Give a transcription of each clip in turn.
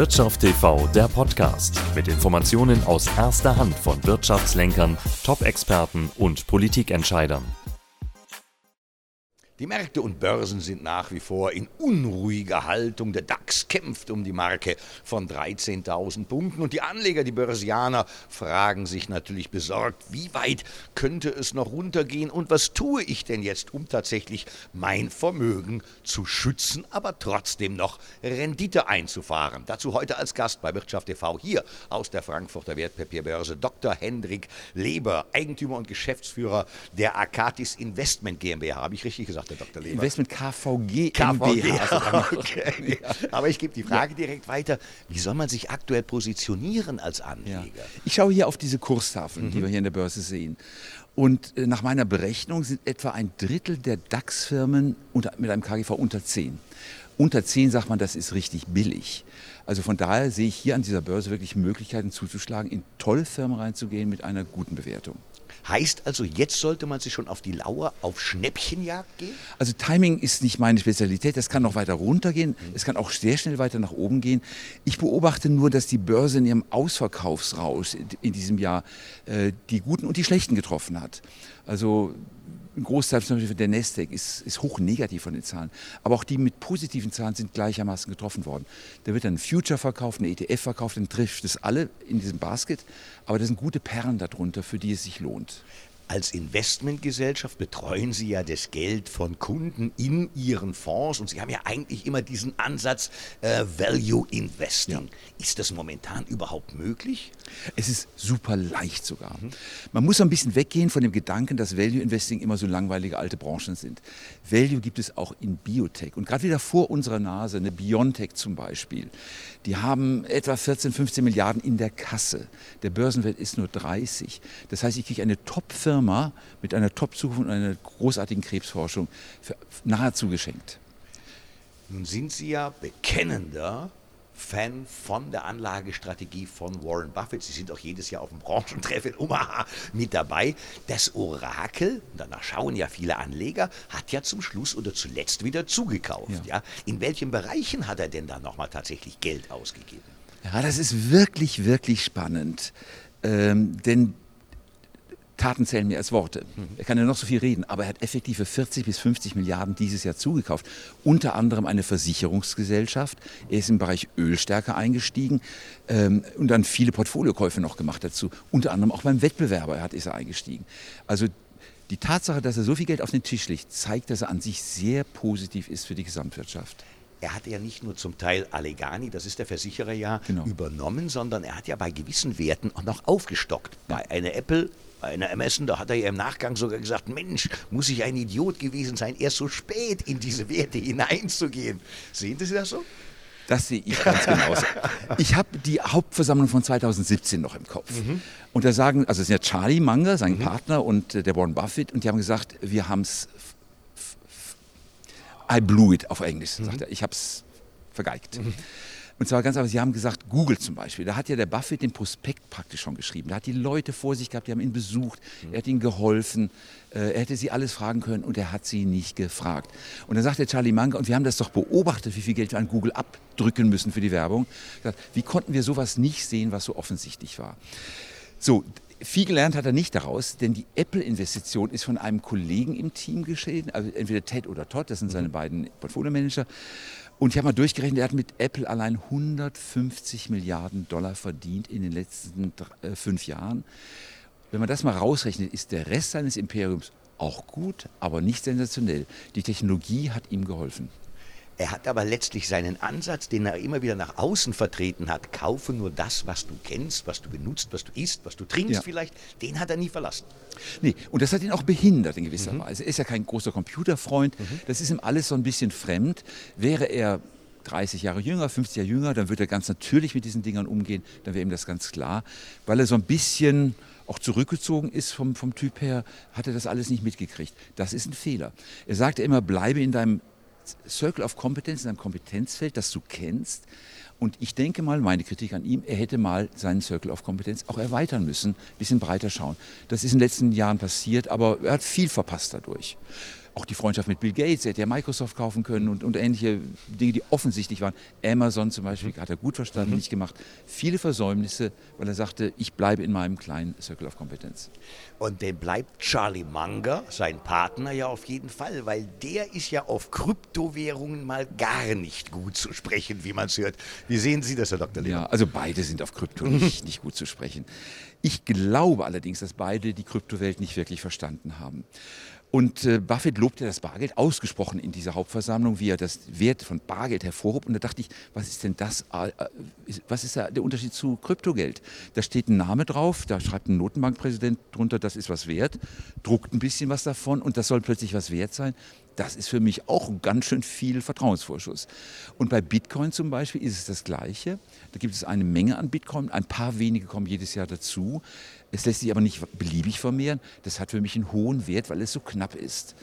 Wirtschaft TV, der Podcast mit Informationen aus erster Hand von Wirtschaftslenkern, Top-Experten und Politikentscheidern. Die Märkte und Börsen sind nach wie vor in unruhiger Haltung. Der DAX kämpft um die Marke von 13.000 Punkten und die Anleger, die Börsianer, fragen sich natürlich besorgt, wie weit könnte es noch runtergehen und was tue ich denn jetzt, um tatsächlich mein Vermögen zu schützen, aber trotzdem noch Rendite einzufahren. Dazu heute als Gast bei Wirtschaft TV hier aus der Frankfurter Wertpapierbörse Dr. Hendrik Leber, Eigentümer und Geschäftsführer der Akatis Investment GmbH. Habe ich richtig gesagt? Der Dr. Leber. Investment KVG, KVG MBH. Okay. Aber ich gebe die Frage ja. direkt weiter. Wie soll man sich aktuell positionieren als Anleger? Ja. Ich schaue hier auf diese Kurstafeln, mhm. die wir hier in der Börse sehen. Und äh, nach meiner Berechnung sind etwa ein Drittel der DAX-Firmen mit einem KGV unter 10. Unter 10 sagt man, das ist richtig billig. Also von daher sehe ich hier an dieser Börse wirklich Möglichkeiten zuzuschlagen, in tolle Firmen reinzugehen mit einer guten Bewertung. Heißt also, jetzt sollte man sich schon auf die Lauer, auf Schnäppchenjagd gehen? Also Timing ist nicht meine Spezialität. Das kann noch weiter runtergehen. Mhm. Es kann auch sehr schnell weiter nach oben gehen. Ich beobachte nur, dass die Börse in ihrem Ausverkaufsrausch in diesem Jahr äh, die Guten und die Schlechten getroffen hat. Also ein Großteil zum Beispiel der Nasdaq ist, ist hoch negativ von den Zahlen. Aber auch die mit positiven Zahlen sind gleichermaßen getroffen worden. Da wird dann ein Future verkauft, ein ETF verkauft, dann trifft es alle in diesem Basket. Aber da sind gute Perlen darunter, für die es sich lohnt. Als Investmentgesellschaft betreuen Sie ja das Geld von Kunden in Ihren Fonds und Sie haben ja eigentlich immer diesen Ansatz äh, Value Investing. Ja. Ist das momentan überhaupt möglich? Es ist super leicht sogar. Mhm. Man muss ein bisschen weggehen von dem Gedanken, dass Value Investing immer so langweilige alte Branchen sind. Value gibt es auch in Biotech und gerade wieder vor unserer Nase, eine Biontech zum Beispiel. Die haben etwa 14, 15 Milliarden in der Kasse. Der Börsenwert ist nur 30. Das heißt, ich kriege eine Top-Firma Firma mit einer Top-Zukunft und einer großartigen Krebsforschung nahezu geschenkt. Nun sind Sie ja bekennender Fan von der Anlagestrategie von Warren Buffett. Sie sind auch jedes Jahr auf dem Branchentreff in Omaha mit dabei. Das Orakel, danach schauen ja viele Anleger, hat ja zum Schluss oder zuletzt wieder zugekauft. Ja. ja. In welchen Bereichen hat er denn da nochmal tatsächlich Geld ausgegeben? Ja, das ist wirklich, wirklich spannend. Ähm, denn Taten zählen mehr als Worte. Er kann ja noch so viel reden, aber er hat effektive 40 bis 50 Milliarden dieses Jahr zugekauft. Unter anderem eine Versicherungsgesellschaft. Er ist im Bereich Öl stärker eingestiegen ähm, und dann viele Portfoliokäufe noch gemacht dazu. Unter anderem auch beim Wettbewerber er hat, ist er eingestiegen. Also die Tatsache, dass er so viel Geld auf den Tisch legt, zeigt, dass er an sich sehr positiv ist für die Gesamtwirtschaft er hat ja nicht nur zum Teil Allegani, das ist der Versicherer ja, genau. übernommen, sondern er hat ja bei gewissen Werten auch noch aufgestockt. Ja. Bei einer Apple einer Amazon, da hat er ja im Nachgang sogar gesagt, Mensch, muss ich ein Idiot gewesen sein, erst so spät in diese Werte hineinzugehen. Sehen Sie das so? Das sehe ich ganz genauso. Ich habe die Hauptversammlung von 2017 noch im Kopf. Mhm. Und da sagen, also es sind ja Charlie Munger, sein mhm. Partner, und äh, der Warren Buffett, und die haben gesagt, wir haben es, I blew it auf Englisch, mhm. sagt er. Ich habe es vergeigt. Mhm. Und zwar ganz einfach, Sie haben gesagt, Google zum Beispiel, da hat ja der Buffett den Prospekt praktisch schon geschrieben. Da hat die Leute vor sich gehabt, die haben ihn besucht, er hat ihnen geholfen, äh, er hätte sie alles fragen können und er hat sie nicht gefragt. Und dann sagt der Charlie Munger, und wir haben das doch beobachtet, wie viel Geld wir an Google abdrücken müssen für die Werbung. Wie konnten wir sowas nicht sehen, was so offensichtlich war? So, viel gelernt hat er nicht daraus, denn die Apple-Investition ist von einem Kollegen im Team geschehen, also entweder Ted oder Todd, das sind seine mhm. beiden Portfolio-Manager. Und ich habe mal durchgerechnet, er hat mit Apple allein 150 Milliarden Dollar verdient in den letzten äh, fünf Jahren. Wenn man das mal rausrechnet, ist der Rest seines Imperiums auch gut, aber nicht sensationell. Die Technologie hat ihm geholfen. Er hat aber letztlich seinen Ansatz, den er immer wieder nach außen vertreten hat, kaufe nur das, was du kennst, was du benutzt, was du isst, was du trinkst ja. vielleicht, den hat er nie verlassen. Nee, und das hat ihn auch behindert in gewisser mhm. Weise. Er ist ja kein großer Computerfreund, mhm. das ist ihm alles so ein bisschen fremd. Wäre er 30 Jahre jünger, 50 Jahre jünger, dann würde er ganz natürlich mit diesen Dingern umgehen, dann wäre ihm das ganz klar, weil er so ein bisschen auch zurückgezogen ist vom, vom Typ her, hat er das alles nicht mitgekriegt. Das ist ein Fehler. Er sagte immer, bleibe in deinem Circle of Competence, in einem Kompetenzfeld, das du kennst. Und ich denke mal, meine Kritik an ihm, er hätte mal seinen Circle of Competence auch erweitern müssen, ein bisschen breiter schauen. Das ist in den letzten Jahren passiert, aber er hat viel verpasst dadurch. Auch die Freundschaft mit Bill Gates, er hätte ja Microsoft kaufen können und, und ähnliche Dinge, die offensichtlich waren. Amazon zum Beispiel hat er gut verstanden, mhm. nicht gemacht. Viele Versäumnisse, weil er sagte, ich bleibe in meinem kleinen Circle of Competence. Und dem bleibt Charlie Munger, sein Partner, ja auf jeden Fall, weil der ist ja auf Kryptowährungen mal gar nicht gut zu sprechen, wie man es hört. Wie sehen Sie das, Herr Dr. Lehmann? Ja, also beide sind auf Krypto nicht, nicht gut zu sprechen. Ich glaube allerdings, dass beide die Kryptowelt nicht wirklich verstanden haben. Und äh, Buffett lobte das Bargeld ausgesprochen in dieser Hauptversammlung, wie er das Wert von Bargeld hervorhob. Und da dachte ich, was ist denn das? Äh, was ist der Unterschied zu Kryptogeld? Da steht ein Name drauf, da schreibt ein Notenbankpräsident drunter, das ist was wert, druckt ein bisschen was davon und das soll plötzlich was wert sein. Das ist für mich auch ganz schön viel Vertrauensvorschuss. Und bei Bitcoin zum Beispiel ist es das Gleiche. Da gibt es eine Menge an Bitcoin, ein paar wenige kommen jedes Jahr dazu. Es lässt sich aber nicht beliebig vermehren. Das hat für mich einen hohen Wert, weil es so knapp ist.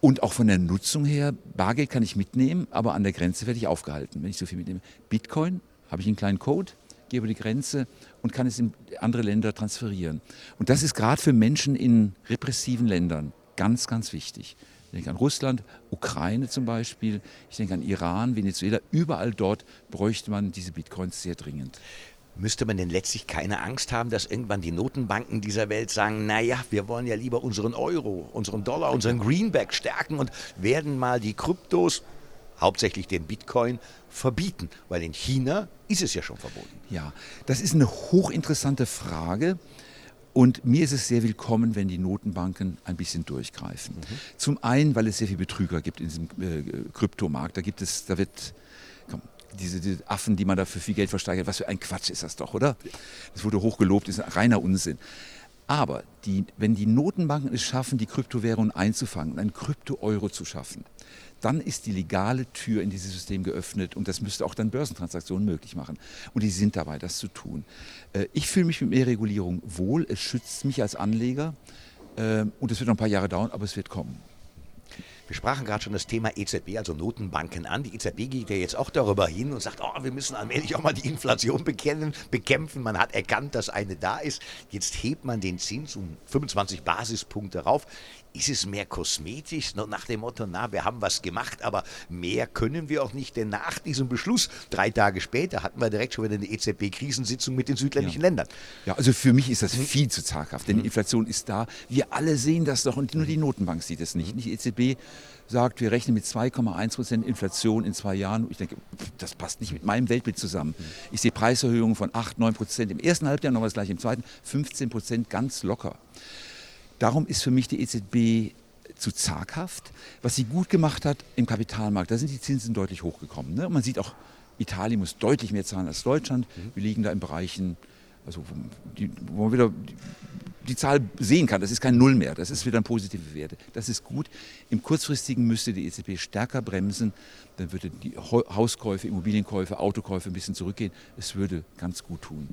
Und auch von der Nutzung her, Bargeld kann ich mitnehmen, aber an der Grenze werde ich aufgehalten, wenn ich so viel mitnehme. Bitcoin, habe ich einen kleinen Code, gehe über die Grenze und kann es in andere Länder transferieren. Und das ist gerade für Menschen in repressiven Ländern ganz, ganz wichtig. Ich denke an Russland, Ukraine zum Beispiel, ich denke an Iran, Venezuela, überall dort bräuchte man diese Bitcoins sehr dringend. Müsste man denn letztlich keine Angst haben, dass irgendwann die Notenbanken dieser Welt sagen, naja, wir wollen ja lieber unseren Euro, unseren Dollar, unseren Greenback stärken und werden mal die Kryptos, hauptsächlich den Bitcoin, verbieten? Weil in China ist es ja schon verboten. Ja, das ist eine hochinteressante Frage. Und mir ist es sehr willkommen, wenn die Notenbanken ein bisschen durchgreifen. Mhm. Zum einen, weil es sehr viel Betrüger gibt in diesem äh, Kryptomarkt. Da gibt es, da wird diese, diese, Affen, die man da für viel Geld versteigert, was für ein Quatsch ist das doch, oder? Das wurde hochgelobt, ist reiner Unsinn. Aber die, wenn die Notenbanken es schaffen, die Kryptowährungen einzufangen und einen Krypto-Euro zu schaffen, dann ist die legale Tür in dieses System geöffnet und das müsste auch dann Börsentransaktionen möglich machen. Und die sind dabei, das zu tun. Äh, ich fühle mich mit mehr Regulierung wohl, es schützt mich als Anleger äh, und es wird noch ein paar Jahre dauern, aber es wird kommen. Wir sprachen gerade schon das Thema EZB, also Notenbanken an. Die EZB geht ja jetzt auch darüber hin und sagt, oh, wir müssen allmählich auch mal die Inflation bekämpfen. Man hat erkannt, dass eine da ist. Jetzt hebt man den Zins um 25 Basispunkte rauf. Ist es mehr kosmetisch, nach dem Motto, na, wir haben was gemacht, aber mehr können wir auch nicht, denn nach diesem Beschluss, drei Tage später, hatten wir direkt schon wieder eine EZB-Krisensitzung mit den südländischen ja. Ländern. Ja, also für mich ist das mhm. viel zu zaghaft, denn die mhm. Inflation ist da. Wir alle sehen das doch und nur die Notenbank sieht es nicht. Die EZB sagt, wir rechnen mit 2,1 Prozent Inflation in zwei Jahren. Ich denke, das passt nicht mit meinem Weltbild zusammen. Ich sehe Preiserhöhungen von 8, 9 Prozent im ersten Halbjahr, noch was gleich im zweiten, 15 Prozent ganz locker. Darum ist für mich die EZB zu zaghaft. Was sie gut gemacht hat im Kapitalmarkt, da sind die Zinsen deutlich hochgekommen. Ne? Und man sieht auch, Italien muss deutlich mehr zahlen als Deutschland. Mhm. Wir liegen da in Bereichen, also die, wo man wieder die Zahl sehen kann. Das ist kein Null mehr, das ist wieder ein positive Werte. Das ist gut. Im kurzfristigen müsste die EZB stärker bremsen, dann würde die Hauskäufe, Immobilienkäufe, Autokäufe ein bisschen zurückgehen. Es würde ganz gut tun.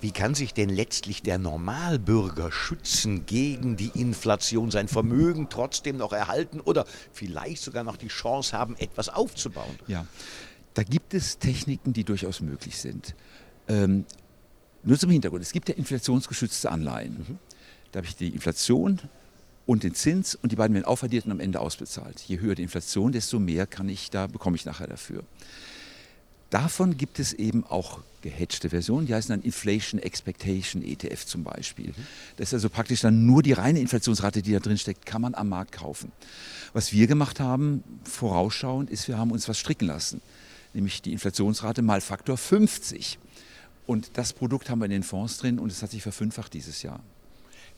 Wie kann sich denn letztlich der Normalbürger schützen gegen die Inflation, sein Vermögen trotzdem noch erhalten oder vielleicht sogar noch die Chance haben, etwas aufzubauen? Ja, da gibt es Techniken, die durchaus möglich sind. Ähm, nur zum Hintergrund, es gibt ja inflationsgeschützte Anleihen. Mhm. Da habe ich die Inflation und den Zins und die beiden werden aufaddiert und am Ende ausbezahlt. Je höher die Inflation, desto mehr kann ich da, bekomme ich nachher dafür. Davon gibt es eben auch gehatchte Versionen, die heißen dann Inflation Expectation ETF zum Beispiel. Mhm. Das ist also praktisch dann nur die reine Inflationsrate, die da drin steckt, kann man am Markt kaufen. Was wir gemacht haben, vorausschauend, ist, wir haben uns was stricken lassen, nämlich die Inflationsrate mal Faktor 50. Und das Produkt haben wir in den Fonds drin und es hat sich verfünffacht dieses Jahr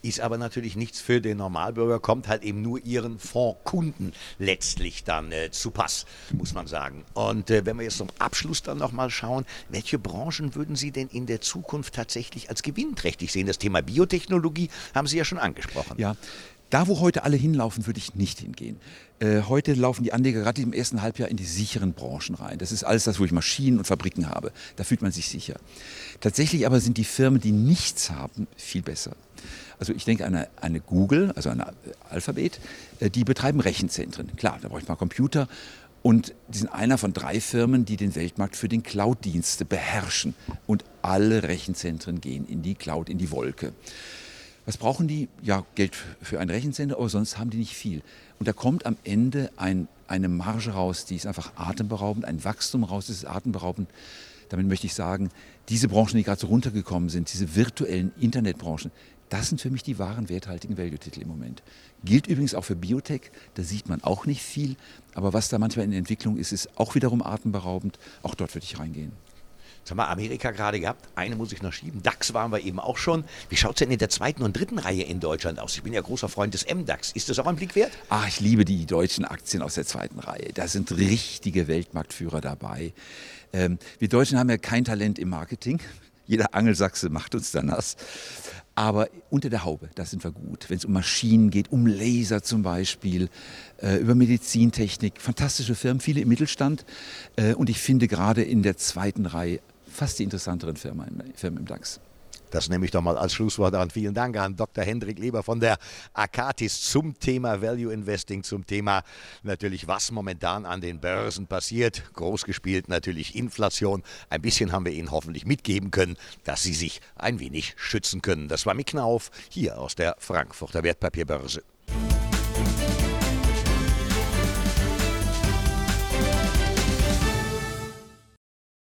ist aber natürlich nichts für den Normalbürger, kommt halt eben nur ihren Fondskunden letztlich dann äh, zu Pass, muss man sagen. Und äh, wenn wir jetzt zum Abschluss dann nochmal schauen, welche Branchen würden Sie denn in der Zukunft tatsächlich als gewinnträchtig sehen? Das Thema Biotechnologie haben Sie ja schon angesprochen. Ja, da, wo heute alle hinlaufen, würde ich nicht hingehen. Äh, heute laufen die Anleger gerade im ersten Halbjahr in die sicheren Branchen rein. Das ist alles das, wo ich Maschinen und Fabriken habe. Da fühlt man sich sicher. Tatsächlich aber sind die Firmen, die nichts haben, viel besser. Also ich denke an eine, eine Google, also eine Alphabet, äh, die betreiben Rechenzentren. Klar, da brauche ich mal Computer. Und die sind einer von drei Firmen, die den Weltmarkt für den Cloud-Dienste beherrschen. Und alle Rechenzentren gehen in die Cloud, in die Wolke. Was brauchen die? Ja, Geld für einen Rechensender, aber sonst haben die nicht viel. Und da kommt am Ende ein, eine Marge raus, die ist einfach atemberaubend, ein Wachstum raus, das ist atemberaubend. Damit möchte ich sagen, diese Branchen, die gerade so runtergekommen sind, diese virtuellen Internetbranchen, das sind für mich die wahren werthaltigen Value-Titel im Moment. Gilt übrigens auch für Biotech, da sieht man auch nicht viel, aber was da manchmal in Entwicklung ist, ist auch wiederum atemberaubend. Auch dort würde ich reingehen. Haben wir Amerika gerade gehabt. Eine muss ich noch schieben. DAX waren wir eben auch schon. Wie schaut es denn in der zweiten und dritten Reihe in Deutschland aus? Ich bin ja großer Freund des MDAX. Ist das auch ein Blick wert? Ah, ich liebe die deutschen Aktien aus der zweiten Reihe. Da sind richtige Weltmarktführer dabei. Ähm, wir Deutschen haben ja kein Talent im Marketing. Jeder Angelsachse macht uns da nass. Aber unter der Haube, da sind wir gut. Wenn es um Maschinen geht, um Laser zum Beispiel, äh, über Medizintechnik, fantastische Firmen, viele im Mittelstand. Äh, und ich finde gerade in der zweiten Reihe fast die interessanteren Firmen, Firmen im DAX. Das nehme ich doch mal als Schlusswort an. Vielen Dank an Dr. Hendrik Leber von der Akatis zum Thema Value Investing, zum Thema natürlich, was momentan an den Börsen passiert. Groß gespielt natürlich Inflation. Ein bisschen haben wir Ihnen hoffentlich mitgeben können, dass Sie sich ein wenig schützen können. Das war Mick Knauf hier aus der Frankfurter Wertpapierbörse.